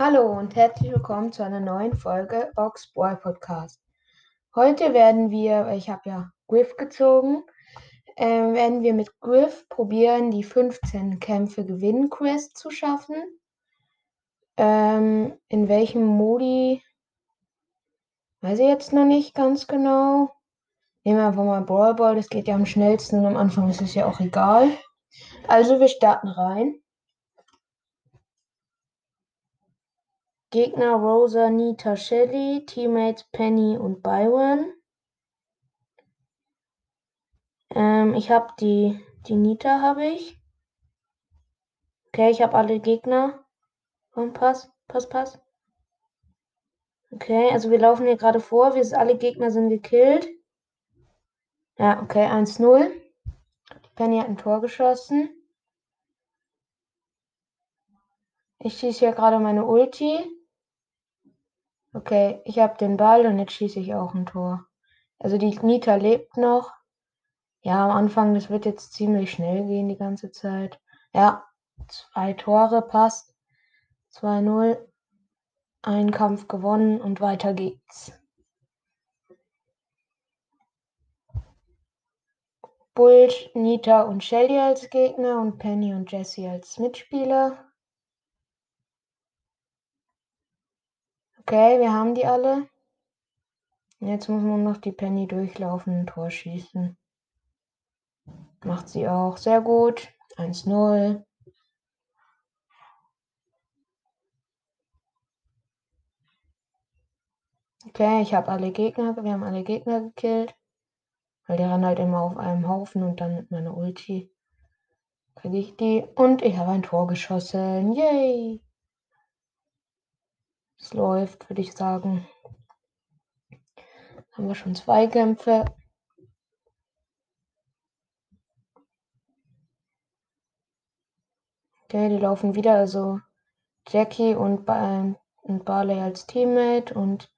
Hallo und herzlich willkommen zu einer neuen Folge Ox Boy Podcast. Heute werden wir, ich habe ja Griff gezogen, äh, werden wir mit Griff probieren, die 15 Kämpfe gewinnen Quest zu schaffen. Ähm, in welchem Modi weiß ich jetzt noch nicht ganz genau. Nehmen wir einfach mal Brawl Ball, das geht ja am schnellsten und am Anfang ist es ja auch egal. Also wir starten rein. Gegner Rosa, Nita, Shelly, Teammates Penny und Byron. Ähm, ich habe die, die Nita habe ich. Okay, ich habe alle Gegner. Komm, pass, pass, pass. Okay, also wir laufen hier gerade vor. Wir alle Gegner sind gekillt. Ja, okay, 1-0. Penny hat ein Tor geschossen. Ich schieße hier gerade meine Ulti. Okay, ich habe den Ball und jetzt schieße ich auch ein Tor. Also die Nita lebt noch. Ja, am Anfang, das wird jetzt ziemlich schnell gehen die ganze Zeit. Ja, zwei Tore passt. 2-0. Ein Kampf gewonnen und weiter geht's. Bull, Nita und Shelly als Gegner und Penny und Jesse als Mitspieler. Okay, wir haben die alle. Jetzt muss man noch die Penny durchlaufen und Tor schießen. Macht sie auch. Sehr gut. 1-0. Okay, ich habe alle Gegner, wir haben alle Gegner gekillt. Weil die rennen halt immer auf einem Haufen und dann mit meiner Ulti kriege ich die. Und ich habe ein Tor geschossen. Yay! Es läuft, würde ich sagen. Haben wir schon zwei Kämpfe. Okay, die laufen wieder. Also Jackie und, ba und Barley als Teammate und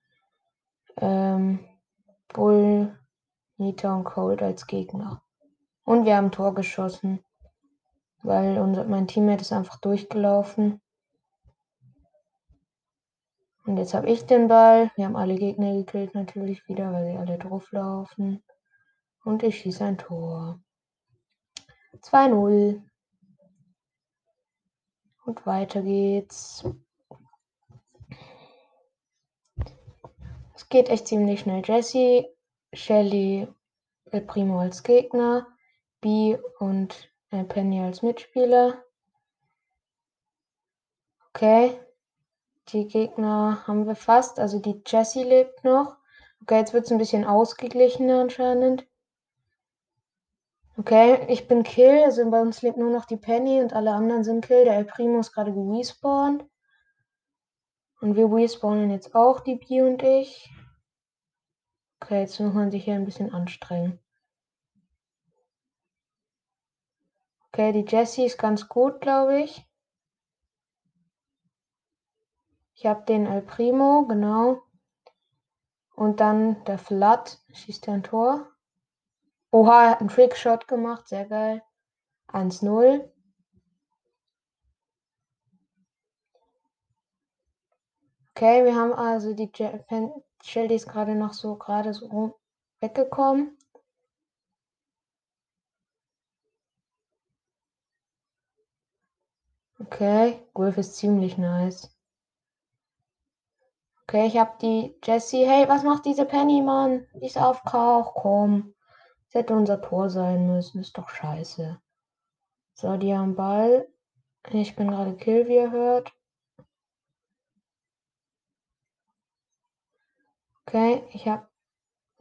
ähm, Bull, Nita und Cold als Gegner. Und wir haben Tor geschossen, weil unser, mein Teammate ist einfach durchgelaufen. Und jetzt habe ich den Ball. Wir haben alle Gegner gekillt natürlich wieder, weil sie alle drauflaufen. Und ich schieße ein Tor. 2-0. Und weiter geht's. Es geht echt ziemlich schnell. Jesse, Shelly, El Primo als Gegner, B und Penny als Mitspieler. Okay. Die Gegner haben wir fast. Also die Jessie lebt noch. Okay, jetzt wird es ein bisschen ausgeglichener anscheinend. Okay, ich bin Kill. Also bei uns lebt nur noch die Penny und alle anderen sind Kill. Der El Primo ist gerade gerespawnt. Und wir respawnen jetzt auch, die Bi und ich. Okay, jetzt muss man sich hier ein bisschen anstrengen. Okay, die Jessie ist ganz gut, glaube ich. Ich habe den El Primo, genau. Und dann der Flood schießt ein Tor. Oha, er hat einen Trickshot gemacht, sehr geil. 1-0. Okay, wir haben also die Shelly ist gerade noch so gerade so weggekommen. Okay, Griff ist ziemlich nice. Okay, ich habe die Jessie. Hey, was macht diese Penny, Mann? Die ist auf Kauch. Komm. Das hätte unser Tor sein müssen. Ist doch scheiße. So, die haben Ball. Ich bin gerade Kill, wie ihr hört. Okay, ich habe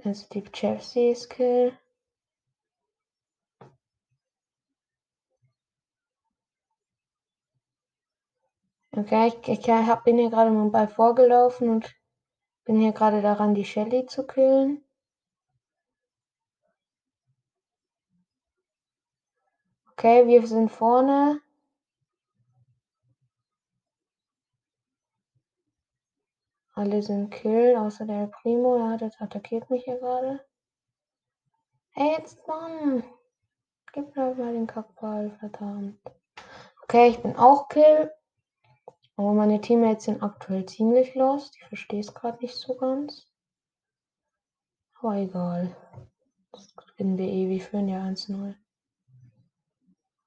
jetzt die Jessie Skill. Okay, ich, ich hab, bin hier gerade mit dem Ball vorgelaufen und bin hier gerade daran, die Shelly zu killen. Okay, wir sind vorne. Alle sind Kill, außer der Primo. Ja, das attackiert mich hier gerade. Hey, jetzt Mann! Gib mir mal den Kackball, verdammt. Okay, ich bin auch Kill. Aber meine Teammates sind aktuell ziemlich lost. Ich verstehe es gerade nicht so ganz. Aber egal. Das gewinnen wir eh. Wir führen ja 1-0.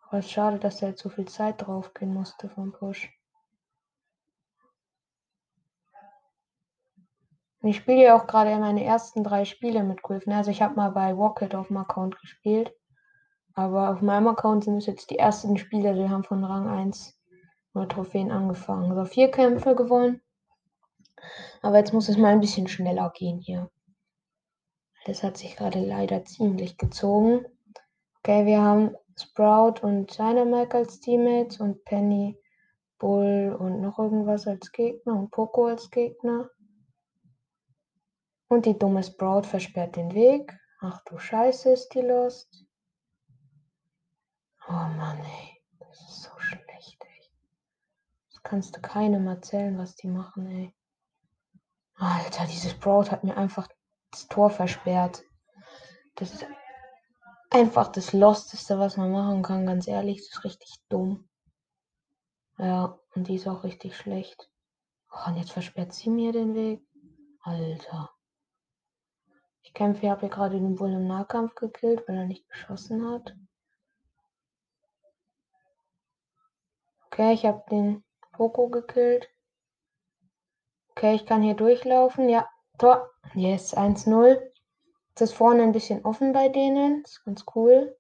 Aber es ist schade, dass da jetzt so viel Zeit drauf gehen musste vom Push. Und ich spiele ja auch gerade meine ersten drei Spiele mit Griffin. Also ich habe mal bei Rocket auf dem Account gespielt. Aber auf meinem Account sind es jetzt die ersten Spiele, die haben von Rang 1 nur Trophäen angefangen. Also vier Kämpfe gewonnen. Aber jetzt muss es mal ein bisschen schneller gehen hier. Das hat sich gerade leider ziemlich gezogen. Okay, wir haben Sprout und Dynamite als Teammates und Penny, Bull und noch irgendwas als Gegner und Poco als Gegner. Und die dumme Sprout versperrt den Weg. Ach du Scheiße, ist die lost. Oh Mann, ey. Das ist so schlecht, ey. Das kannst du keinem erzählen, was die machen, ey. Alter, dieses Sprout hat mir einfach das Tor versperrt. Das ist einfach das Losteste, was man machen kann, ganz ehrlich. Das ist richtig dumm. Ja, und die ist auch richtig schlecht. Oh, und jetzt versperrt sie mir den Weg. Alter. Ich kämpfe, habe hier gerade den Bull im Nahkampf gekillt, weil er nicht geschossen hat. Okay, ich habe den Poco gekillt. Okay, ich kann hier durchlaufen. Ja, Tor. Yes, 1-0. Jetzt ist vorne ein bisschen offen bei denen. Das ist ganz cool.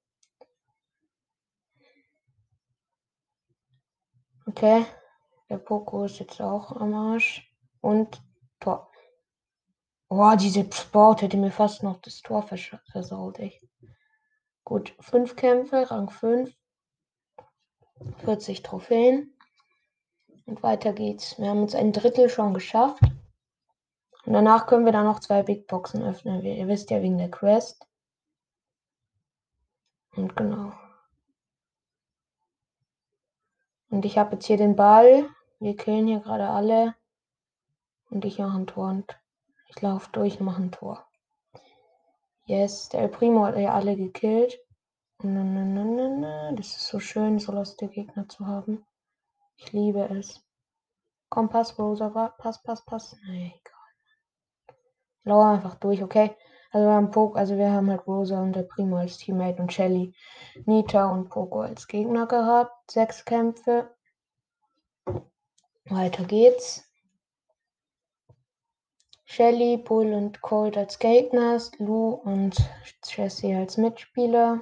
Okay. Der Poco ist jetzt auch am Arsch. Und Tor. Oh, diese Sport hätte mir fast noch das Tor vers versaut, echt. Gut, fünf Kämpfe, Rang 5. 40 Trophäen. Und weiter geht's. Wir haben uns ein Drittel schon geschafft. Und danach können wir dann noch zwei Big Boxen öffnen. Ihr wisst ja wegen der Quest. Und genau. Und ich habe jetzt hier den Ball. Wir killen hier gerade alle. Und ich mache ein Tor. Und ich laufe durch und mache ein Tor. Yes, der El Primo hat ja alle gekillt. Das ist so schön, so lustige Gegner zu haben. Ich liebe es. Komm, pass, Rosa. Pass, pass, pass. Nee, egal. Lauer einfach durch, okay? Also wir haben Poco, also wir haben halt Rosa und der Primo als Teammate und Shelly, Nita und Poco als Gegner gehabt. Sechs Kämpfe. Weiter geht's. Shelly, Bull und Colt als Gegner, Lou und Jesse als Mitspieler.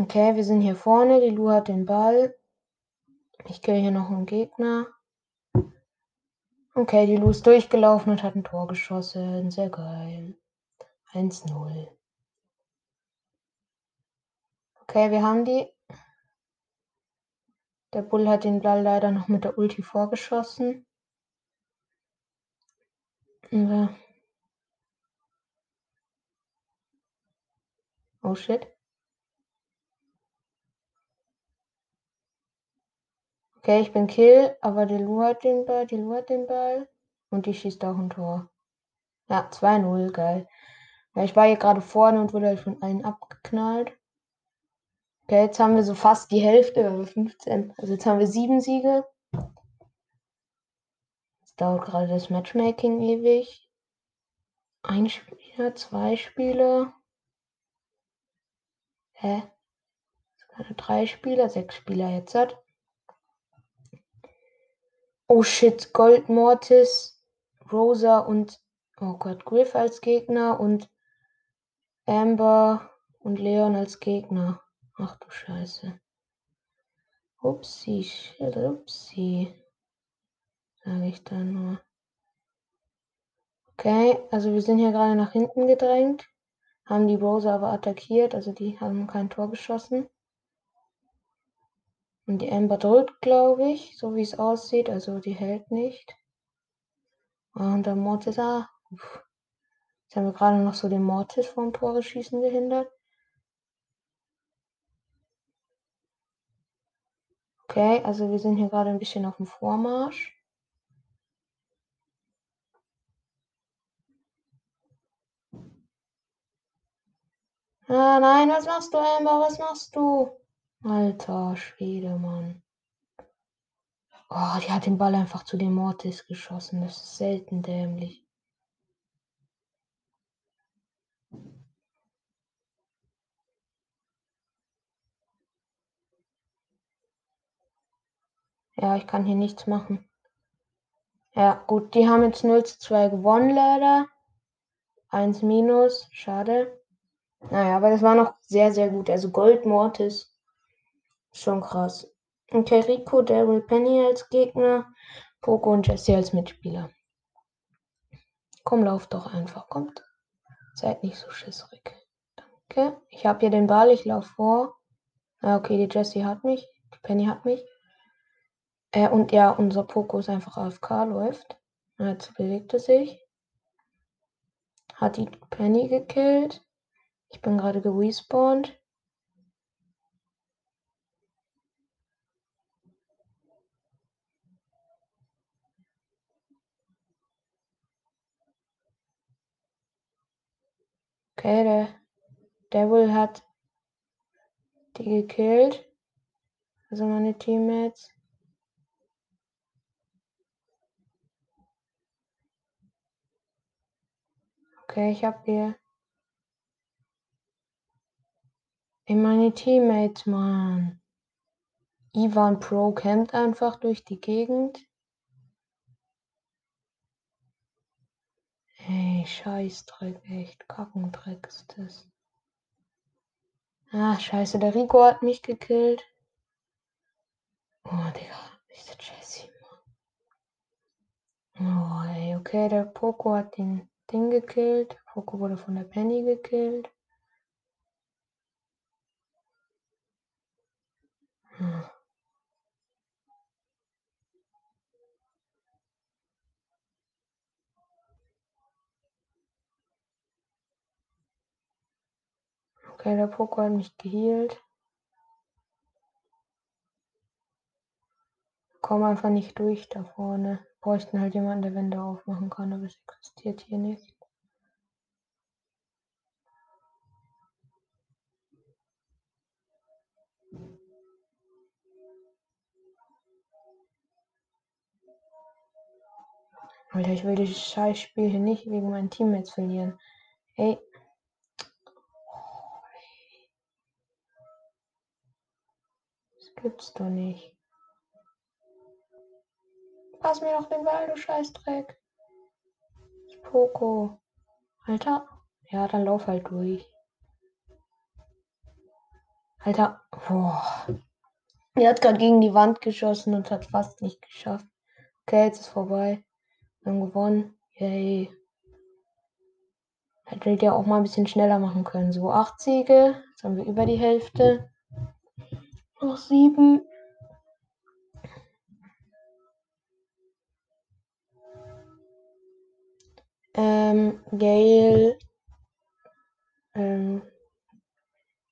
Okay, wir sind hier vorne. Die Lu hat den Ball. Ich kill hier noch einen Gegner. Okay, die Lu ist durchgelaufen und hat ein Tor geschossen. Sehr geil. 1-0. Okay, wir haben die. Der Bull hat den Ball leider noch mit der Ulti vorgeschossen. Oh shit. Okay, ich bin Kill, aber die Lu hat den Ball, die Lu hat den Ball. Und die schießt auch ein Tor. Ja, 2-0, geil. Ja, ich war hier gerade vorne und wurde halt von einem abgeknallt. Okay, jetzt haben wir so fast die Hälfte, 15. Also jetzt haben wir sieben Siege. Jetzt dauert gerade das Matchmaking ewig. Ein Spieler, zwei Spieler. Hä? Drei Spieler, sechs Spieler jetzt hat. Oh shit, Gold Mortis, Rosa und oh Gott, Griff als Gegner und Amber und Leon als Gegner. Ach du Scheiße. Upsi, shit, upsi. Sage ich da nur. Okay, also wir sind hier gerade nach hinten gedrängt. Haben die Rosa aber attackiert, also die haben kein Tor geschossen. Und die Amber drückt, glaube ich, so wie es aussieht. Also die hält nicht. Und der Mortis, ah. Uff. Jetzt haben wir gerade noch so den Mortis vom Tore schießen gehindert. Okay, also wir sind hier gerade ein bisschen auf dem Vormarsch. Ah, nein, was machst du, Amber? Was machst du? Alter Schwede, Mann. Oh, die hat den Ball einfach zu dem Mortis geschossen. Das ist selten dämlich. Ja, ich kann hier nichts machen. Ja, gut, die haben jetzt 0 zu 2 gewonnen, leider. 1 minus, schade. Naja, aber das war noch sehr, sehr gut. Also Gold Mortis. Schon krass. Okay, Rico, Daryl Penny als Gegner. Poco und Jesse als Mitspieler. Komm, lauf doch einfach. Kommt. Seid nicht so schisserig. Danke. Ich habe hier den Ball. Ich laufe vor. Ah, okay, die Jessie hat mich. Die Penny hat mich. Äh, und ja, unser Poco ist einfach AFK, läuft. Jetzt bewegt er sich. Hat die Penny gekillt. Ich bin gerade gerespawnt. Okay, der Devil hat die gekillt. Also meine Teammates. Okay, ich habe hier. In meine Teammates, Mann. Ivan Pro campt einfach durch die Gegend. Ey, Scheißdreck, echt. Kackendreck ist das. Ah, scheiße, der Rico hat mich gekillt. Oh, Digga, diese Jessie, Mann. Oh, ey, okay, der Poco hat den Ding gekillt. Poco wurde von der Penny gekillt. Hm. Okay, der Poco hat mich geheilt. Komm einfach nicht durch da vorne. Bräuchten halt jemanden, der Wände aufmachen kann, aber es existiert hier nicht. Alter, ich will dieses scheiß Spiel hier nicht wegen meinen Teammates verlieren. Ey. Gibt's doch nicht. Pass mir doch den Ball, du Scheißdreck. Poco. Alter. Ja, dann lauf halt durch. Alter. Boah. Er hat gerade gegen die Wand geschossen und hat fast nicht geschafft. Okay, jetzt ist vorbei. Wir haben gewonnen. Yay. Hätte der auch mal ein bisschen schneller machen können. So, acht Siege. Jetzt haben wir über die Hälfte. Noch sieben. Ähm, Gale. Ähm,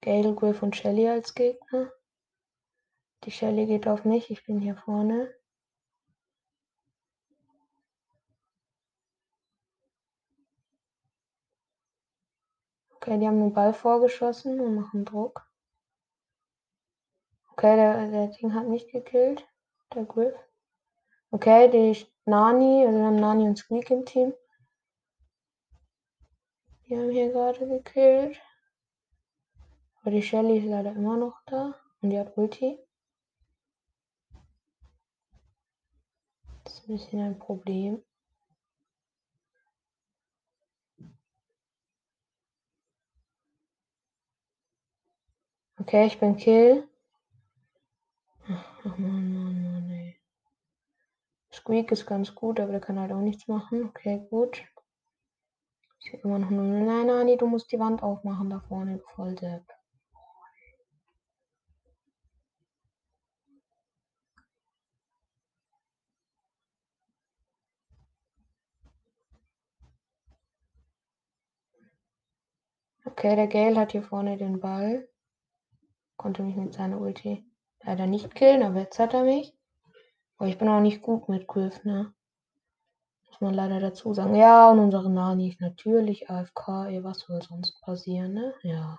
Gale, Griff und Shelly als Gegner. Die Shelly geht auf mich. Ich bin hier vorne. Okay, die haben den Ball vorgeschossen und machen Druck. Okay, der, der Ding hat mich gekillt. Der Griff. Okay, die Nani, also wir haben Nani und Squeak im Team. Die haben hier gerade gekillt. Aber die Shelly ist leider immer noch da. Und die hat Ulti. Das ist ein bisschen ein Problem. Okay, ich bin Kill. Ach man, Mann, Mann, ey. Squeak ist ganz gut, aber der kann halt auch nichts machen. Okay, gut. Ich sehe immer noch nur. Nein, Ani, du musst die Wand aufmachen da vorne, du Volldepp. Okay, der Gale hat hier vorne den Ball. Konnte mich mit seiner Ulti leider nicht killen, aber jetzt hat er mich. Aber ich bin auch nicht gut mit Griff, ne? Muss man leider dazu sagen. Ja, und unsere Nani ist natürlich AFK. Ey, was soll sonst passieren, ne? Ja.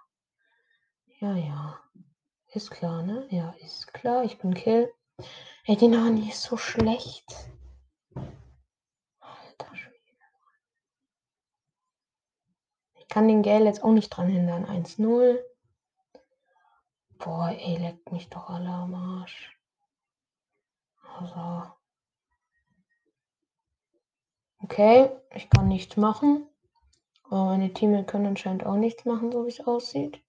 Ja, ja. Ist klar, ne? Ja, ist klar. Ich bin Kill. Ey, die Nani ist so schlecht. Alter Schwede. Ich kann den Gale jetzt auch nicht dran hindern. 1-0. Boah, ey, leckt mich doch alle am Arsch. Also. Okay, ich kann nichts machen. Aber meine Teammates können anscheinend auch nichts machen, so wie es aussieht.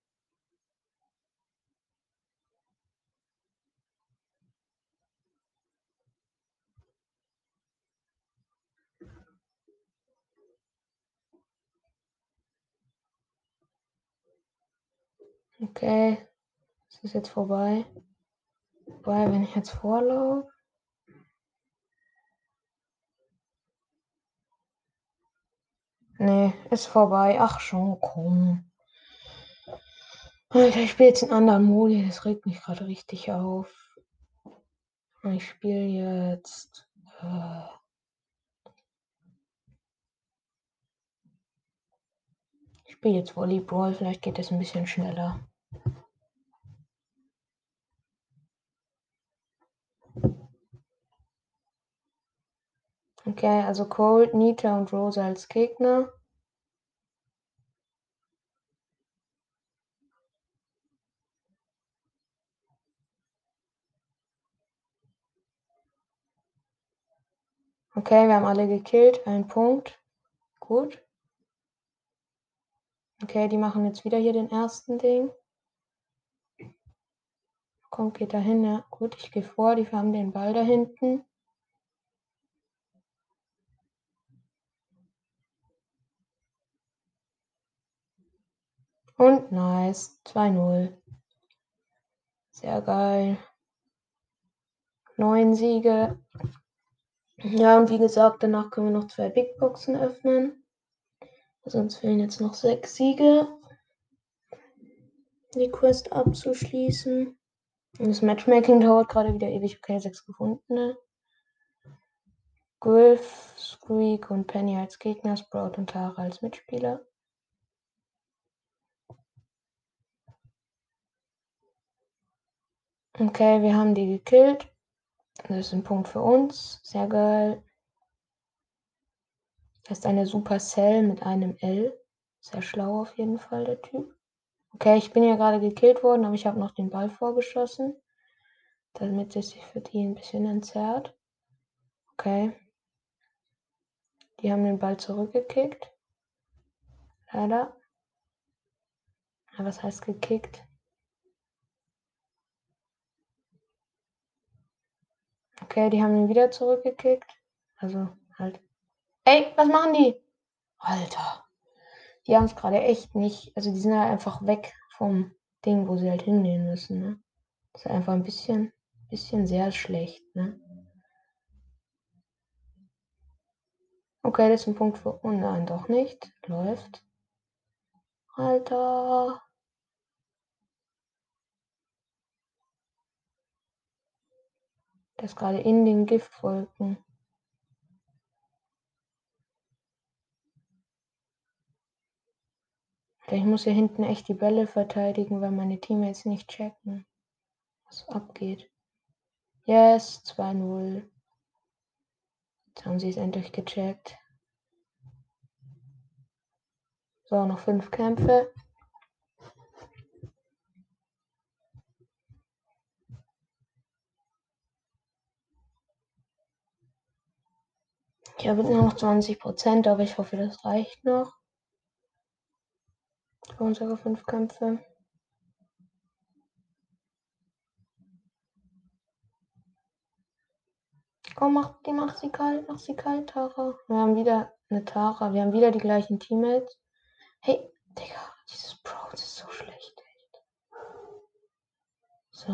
Okay, es ist jetzt vorbei. Wobei, wenn ich jetzt vorlaufe. Nee, ist vorbei. Ach schon, komm. Alter, ich spiele jetzt einen anderen Modi. Das regt mich gerade richtig auf. Ich spiele jetzt. Äh, ich spiele jetzt Volleyball. Vielleicht geht es ein bisschen schneller. Okay, also Cold, Nita und Rosa als Gegner. Okay, wir haben alle gekillt. Ein Punkt. Gut. Okay, die machen jetzt wieder hier den ersten Ding. Kommt, geht da hin, ja. Gut, ich gehe vor. Die haben den Ball da hinten. Und nice. 2-0. Sehr geil. Neun Siege. Ja, und wie gesagt, danach können wir noch zwei Big Boxen öffnen. Sonst fehlen jetzt noch sechs Siege. Die Quest abzuschließen. Das Matchmaking dauert gerade wieder ewig. Okay, sechs gefundene. Griff, Squeak und Penny als Gegner, Sprout und Tara als Mitspieler. Okay, wir haben die gekillt. Das ist ein Punkt für uns. Sehr geil. Das ist eine Supercell mit einem L. Sehr schlau auf jeden Fall, der Typ. Okay, ich bin ja gerade gekillt worden, aber ich habe noch den Ball vorgeschossen. Damit es sich für die ein bisschen entzerrt. Okay. Die haben den Ball zurückgekickt. Leider. Ja, was heißt gekickt? Okay, die haben ihn wieder zurückgekickt. Also halt. Ey, was machen die? Alter. Die haben es gerade echt nicht. Also die sind halt einfach weg vom Ding, wo sie halt hingehen müssen. Ne? Das ist einfach ein bisschen, bisschen sehr schlecht. Ne? Okay, das ist ein Punkt für. Oh nein, doch nicht. Läuft. Alter. Ist gerade in den Giftwolken. Ich muss hier hinten echt die Bälle verteidigen, weil meine Teammates nicht checken, was abgeht. Yes, 2-0. Jetzt haben sie es endlich gecheckt. So, noch fünf Kämpfe. Ich habe nur noch 20 Prozent, aber ich hoffe, das reicht noch. Unsere fünf Kämpfe. Komm, mach, die mach sie kalt, mach sie kalt, Tara. Wir haben wieder eine Tara. Wir haben wieder die gleichen Teammates. Hey, Digga, dieses Pro ist so schlecht, echt. So.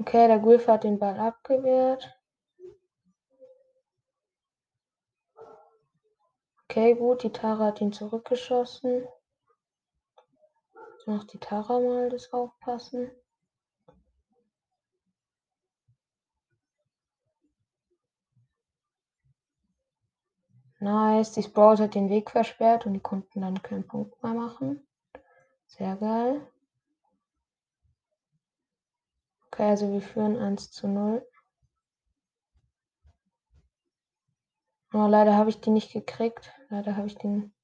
Okay, der Gulf hat den Ball abgewehrt. Okay, gut, die Tara hat ihn zurückgeschossen. Jetzt macht die Tara mal das Aufpassen. Nice. Die Sprout hat den Weg versperrt und die konnten dann keinen Punkt mehr machen. Sehr geil. Okay, also wir führen 1 zu 0. Oh, leider habe ich die nicht gekriegt. Leider habe ich den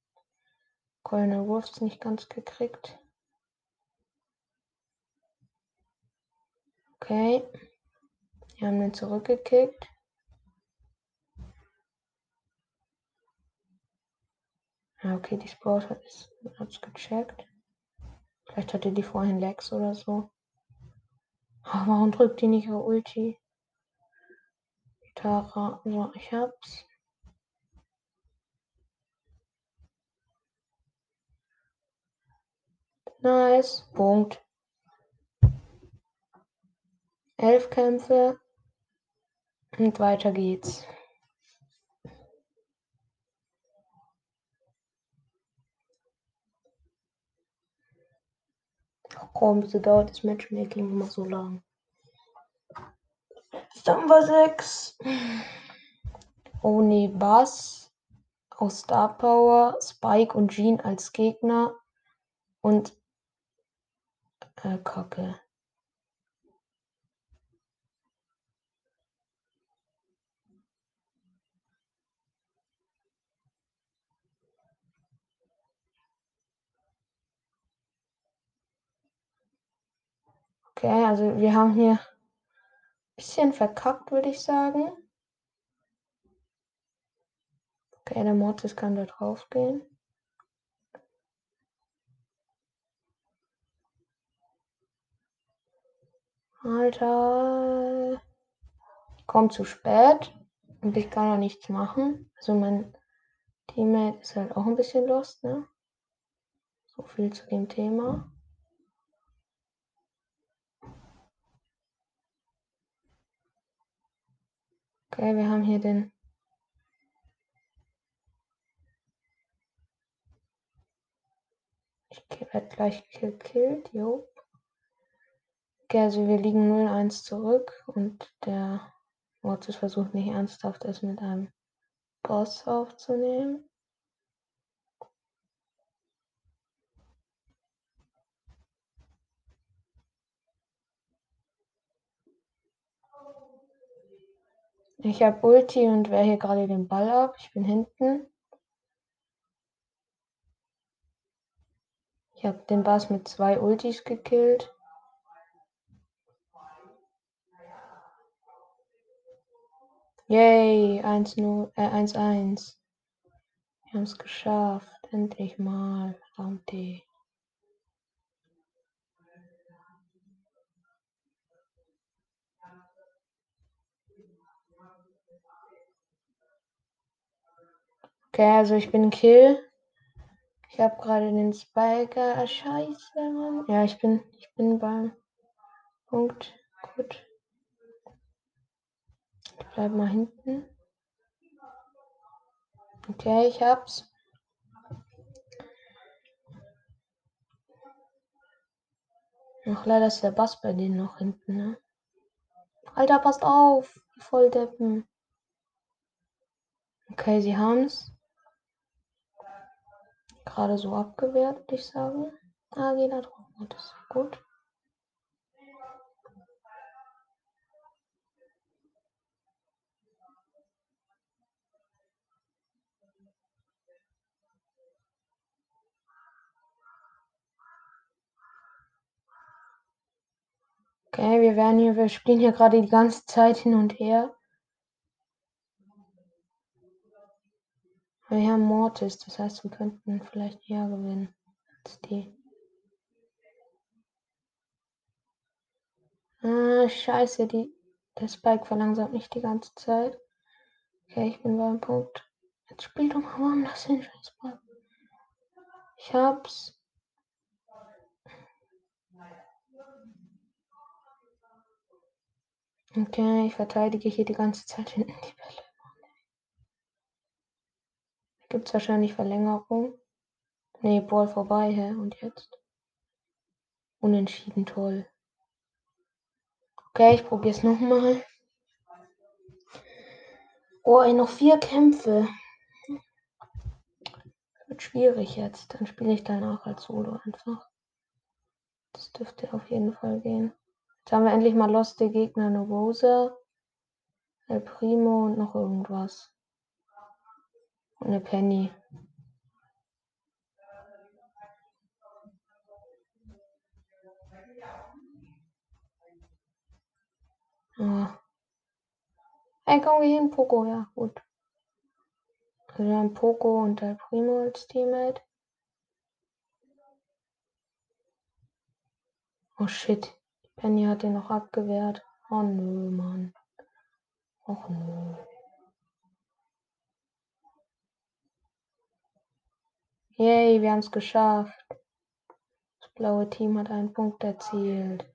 Colonel Wolves nicht ganz gekriegt. Okay. Wir haben den zurückgekickt. Ja, okay, die Sprout hat es gecheckt. Vielleicht hatte die vorhin Lex oder so. Oh, warum drückt die nicht auf Ulti? Tara, so, ich hab's. Nice. Punkt. Elf Kämpfe. Und weiter geht's. Ach komm, wieso dauert das Matchmaking immer so lang? Dann war 6. Ohne Bass aus Star Power, Spike und Jean als Gegner und äh, Kacke. Okay, also wir haben hier ein bisschen verkackt, würde ich sagen. Okay, der Mortis kann da drauf gehen. Alter. Ich komme zu spät und ich kann ja nichts machen. Also mein Teammate ist halt auch ein bisschen lost, ne? So viel zu dem Thema. Okay, wir haben hier den. Ich werde gleich gekillt, jo. Okay, also wir liegen 0-1 zurück und der Mortis versucht nicht ernsthaft es mit einem Boss aufzunehmen. Ich habe Ulti und wehre hier gerade den Ball ab. Ich bin hinten. Ich habe den Bass mit zwei Ultis gekillt. Yay, 1-0, äh, 1-1. Wir haben es geschafft. Endlich mal. Verdammte. Okay, also ich bin Kill. Ich habe gerade den Spiker. Scheiße, Mann. Ja, ich bin, ich bin beim Punkt. Gut. Ich bleib mal hinten. Okay, ich hab's. Ach, leider ist der Bass bei denen noch hinten, ne? Alter, passt auf! Voll deppen. Okay, sie haben's gerade so abgewehrt, würde ich sagen. Ah, geh da drauf. Das ist gut. Okay, wir werden hier, wir spielen hier gerade die ganze Zeit hin und her. Wir haben Mortis, das heißt, wir könnten vielleicht eher gewinnen als die. Ah, scheiße, die, der Spike verlangsamt mich die ganze Zeit. Okay, ich bin beim Punkt. Jetzt spielt doch mal woanders hin, Spike. Ich hab's. Okay, ich verteidige hier die ganze Zeit hinten die Bälle. Gibt es wahrscheinlich Verlängerung. Nee, Ball vorbei, hä? Und jetzt? Unentschieden, toll. Okay, ich probier's nochmal. Oh, ey, noch vier Kämpfe. Wird schwierig jetzt. Dann spiele ich danach als Solo einfach. Das dürfte auf jeden Fall gehen. Jetzt haben wir endlich mal loste Gegner, eine Rosa, El Primo und noch irgendwas. Und eine Penny. Ah. Ey, komm, wir hin, Poco, ja, gut. Wir haben Poco und El Primo als Teammate. Oh shit. Penny hat den noch abgewehrt. Oh nö, Mann. Och nö. Yay, wir haben es geschafft. Das blaue Team hat einen Punkt erzielt.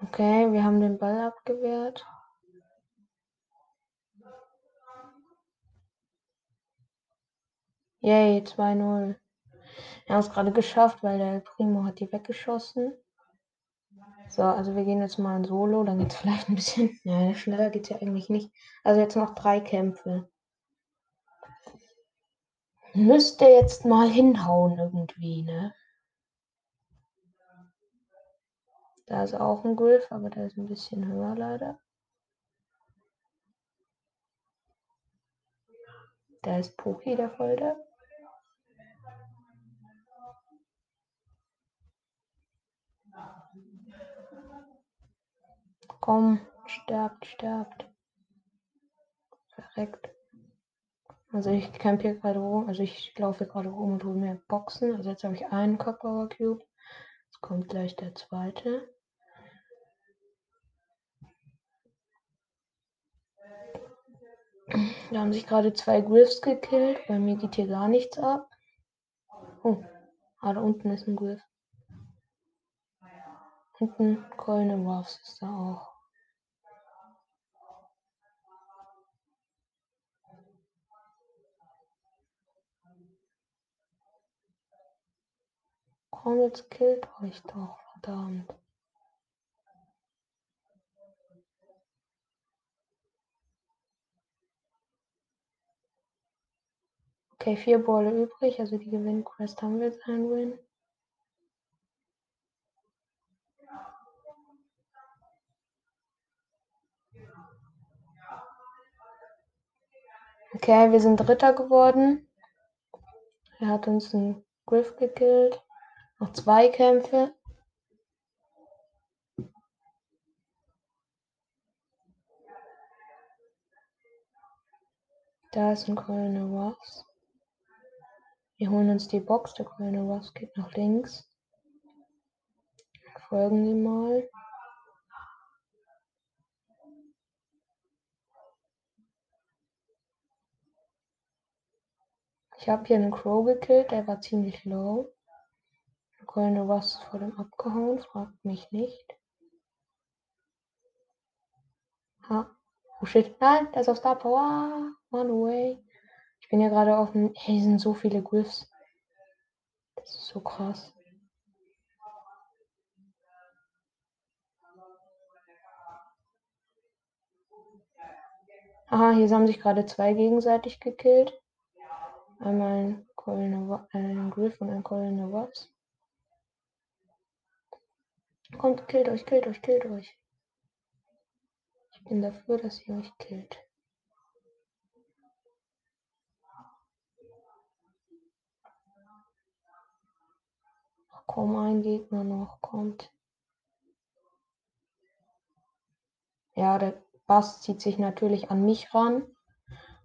Okay, wir haben den Ball abgewehrt. Yay, 2-0. Wir haben es gerade geschafft, weil der Primo hat die weggeschossen. So, also wir gehen jetzt mal in Solo, dann geht es vielleicht ein bisschen. Ja, schneller geht es ja eigentlich nicht. Also jetzt noch drei Kämpfe. Müsste jetzt mal hinhauen irgendwie, ne? Da ist auch ein Griff, aber der ist ein bisschen höher leider. Da ist Poki der Folter. Komm, sterbt, sterbt. Verreckt. Also ich camp hier gerade rum, also ich laufe gerade rum und hole mir Boxen. Also jetzt habe ich einen Copper Cube. Jetzt kommt gleich der zweite. Da haben sich gerade zwei Griffs gekillt. Bei mir geht hier gar nichts ab. Oh, ah, da unten ist ein Griff. Unten Goldene Ruffs ist da auch. Jetzt killt euch doch, verdammt. Okay, vier Bälle übrig, also die Gewinnquest haben wir jetzt einen Win. Okay, wir sind Dritter geworden. Er hat uns einen Griff gekillt. Noch zwei Kämpfe. Da ist ein Kölner Ross. Wir holen uns die Box. Der Kölner Ross geht nach links. Folgen die mal. Ich habe hier einen Crow gekillt, der war ziemlich low. Kölner ist vor dem abgehauen, fragt mich nicht. Ha. Oh shit. Nein, der ist auf Star Power. Run away bin ja gerade auf dem. Hey, sind so viele Griffs. Das ist so krass. Aha, hier haben sich gerade zwei gegenseitig gekillt. Einmal ein, Colin, äh, Griff und ein Colin Watts. Kommt, killt euch, killt euch, killt euch. Ich bin dafür, dass ihr euch killt. Kaum ein Gegner noch kommt. Ja, der Bass zieht sich natürlich an mich ran.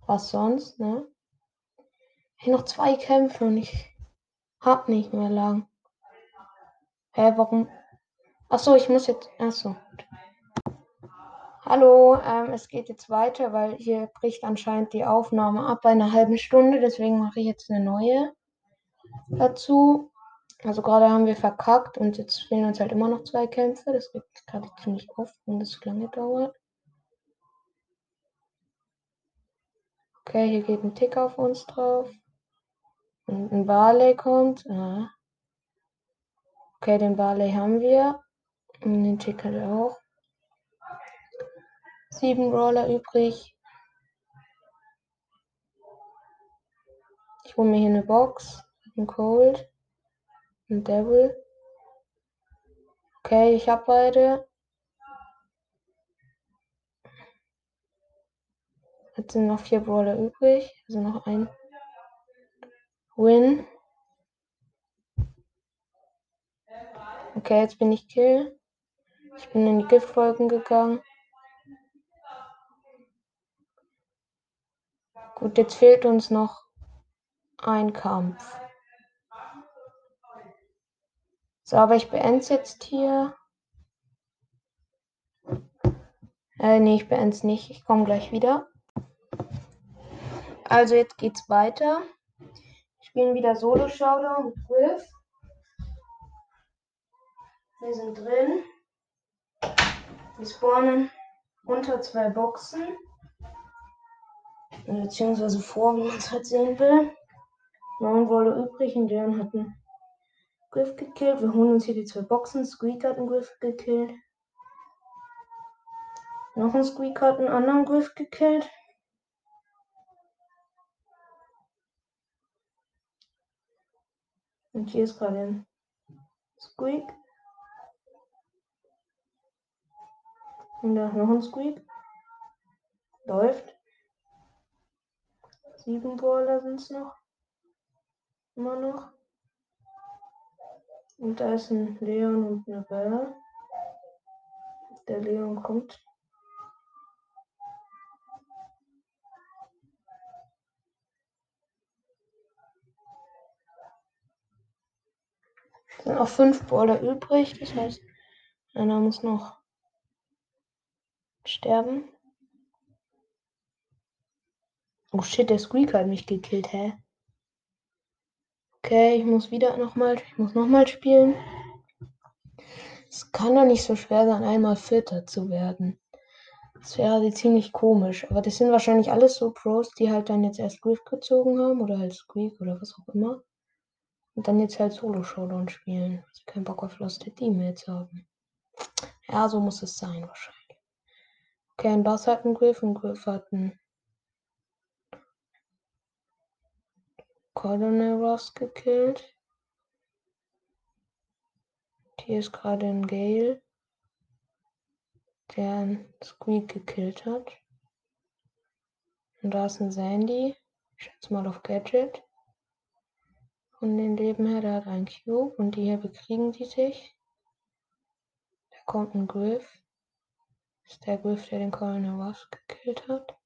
Was sonst, ne? Hey, noch zwei Kämpfe und ich hab nicht mehr lang. Hä, warum? Achso, ich muss jetzt. Achso. Hallo, ähm, es geht jetzt weiter, weil hier bricht anscheinend die Aufnahme ab bei einer halben Stunde. Deswegen mache ich jetzt eine neue dazu. Also gerade haben wir verkackt und jetzt fehlen uns halt immer noch zwei Kämpfe. Das geht gerade ziemlich oft und das lange dauert. Okay, hier geht ein Tick auf uns drauf. Und ein Barley kommt. Ah. Okay, den Barley haben wir. Und den Tick hat er auch. Sieben Roller übrig. Ich hole mir hier eine Box. Ein Cold. Ein Devil. Okay, ich habe beide. Jetzt sind noch vier Brawler übrig. Also noch ein Win. Okay, jetzt bin ich Kill. Ich bin in die Giftwolken gegangen. Gut, jetzt fehlt uns noch ein Kampf. So, aber ich beende es jetzt hier. Äh, nee, ich beende es nicht. Ich komme gleich wieder. Also jetzt geht's weiter. Wir spielen wieder Solo Showdown mit Griff. Wir sind drin. Wir spawnen unter zwei Boxen. Beziehungsweise vor, wie man es halt sehen will. Neun Wolle übrig und deren hatten Griff gekillt. Wir holen uns hier die zwei Boxen. Squeak hat einen Griff gekillt. Noch ein Squeak hat einen anderen Griff gekillt. Und hier ist gerade ein Squeak. Noch ein Squeak. Läuft. Sieben Brawler sind es noch. Immer noch. Und da ist ein Leon und eine Bella. Der Leon kommt. Es sind noch fünf Brawler übrig. Das heißt, einer muss noch sterben. Oh shit, der Squeak hat mich gekillt, hä? Okay, ich muss wieder nochmal, ich muss nochmal spielen. Es kann doch nicht so schwer sein, einmal Vierter zu werden. Das wäre ziemlich komisch. Aber das sind wahrscheinlich alles so Pros, die halt dann jetzt erst Griff gezogen haben oder halt Squeak oder was auch immer. Und dann jetzt halt Solo-Showdown spielen. Keinen Bock auf Lost Teammates haben. Ja, so muss es sein wahrscheinlich. Okay, ein Bass hat einen Griff, ein Griff hat einen Colonel Ross gekillt. Hier ist gerade ein Gale, der einen Squeak gekillt hat. Und da ist ein Sandy. Ich schätze mal auf Gadget. Von den Leben her, der hat einen Cube und die hier bekriegen die sich. Da kommt ein Griff. Ist der Griff, der den Colonel Ross gekillt hat.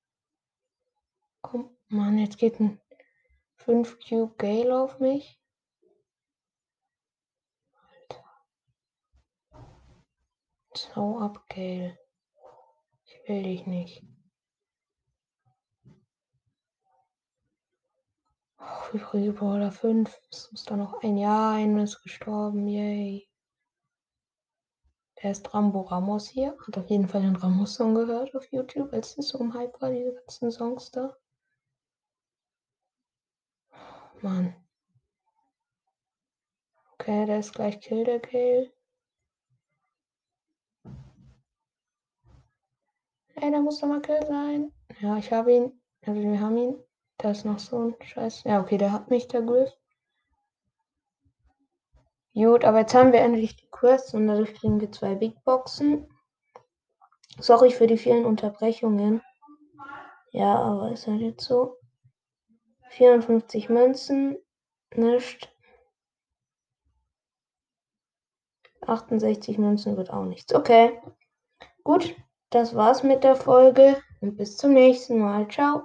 Komm, Mann, jetzt geht ein 5 Cube Gale auf mich. Alter. Hau ab, Gale. Ich will dich nicht. Oh, übrige Brawler 5. Es muss da noch ein Jahr, einer ist gestorben. Yay. Der ist Rambo Ramos hier. Hat auf jeden Fall den Ramos-Song gehört auf YouTube, als es so um Hype war, diese ganzen Songs da. Mann. Okay, der ist gleich Kill der Gale. Ey, da muss doch mal Kill sein. Ja, ich habe ihn. Also wir haben ihn. Da ist noch so ein Scheiß. Ja, okay, der hat mich, der Griff. Gut, aber jetzt haben wir endlich die Quest und dadurch kriegen wir zwei Big Boxen. Sorry für die vielen Unterbrechungen. Ja, aber ist halt jetzt so. 54 Münzen, nicht. 68 Münzen wird auch nichts. Okay. Gut, das war's mit der Folge und bis zum nächsten Mal. Ciao.